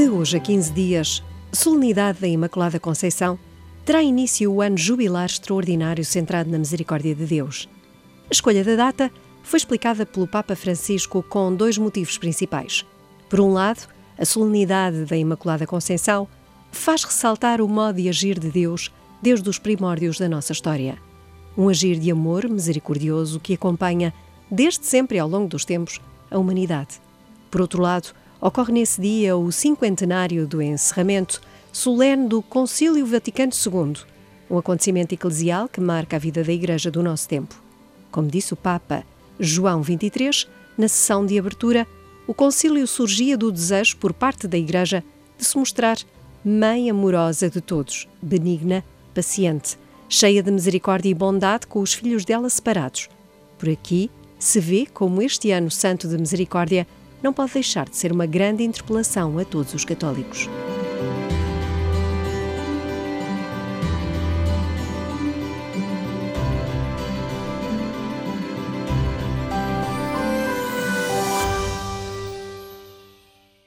hoje, a 15 dias, solenidade da Imaculada Conceição, terá início o ano jubilar extraordinário centrado na misericórdia de Deus. A escolha da data foi explicada pelo Papa Francisco com dois motivos principais. Por um lado, a solenidade da Imaculada Conceição faz ressaltar o modo de agir de Deus desde os primórdios da nossa história. Um agir de amor misericordioso que acompanha, desde sempre ao longo dos tempos, a humanidade. Por outro lado, ocorre nesse dia o cinquentenário do encerramento solene do Concílio Vaticano II, um acontecimento eclesial que marca a vida da Igreja do nosso tempo. Como disse o Papa João XXIII, na sessão de abertura, o concílio surgia do desejo por parte da Igreja de se mostrar mãe amorosa de todos, benigna, paciente, cheia de misericórdia e bondade com os filhos dela separados. Por aqui se vê como este ano santo de misericórdia não pode deixar de ser uma grande interpelação a todos os católicos.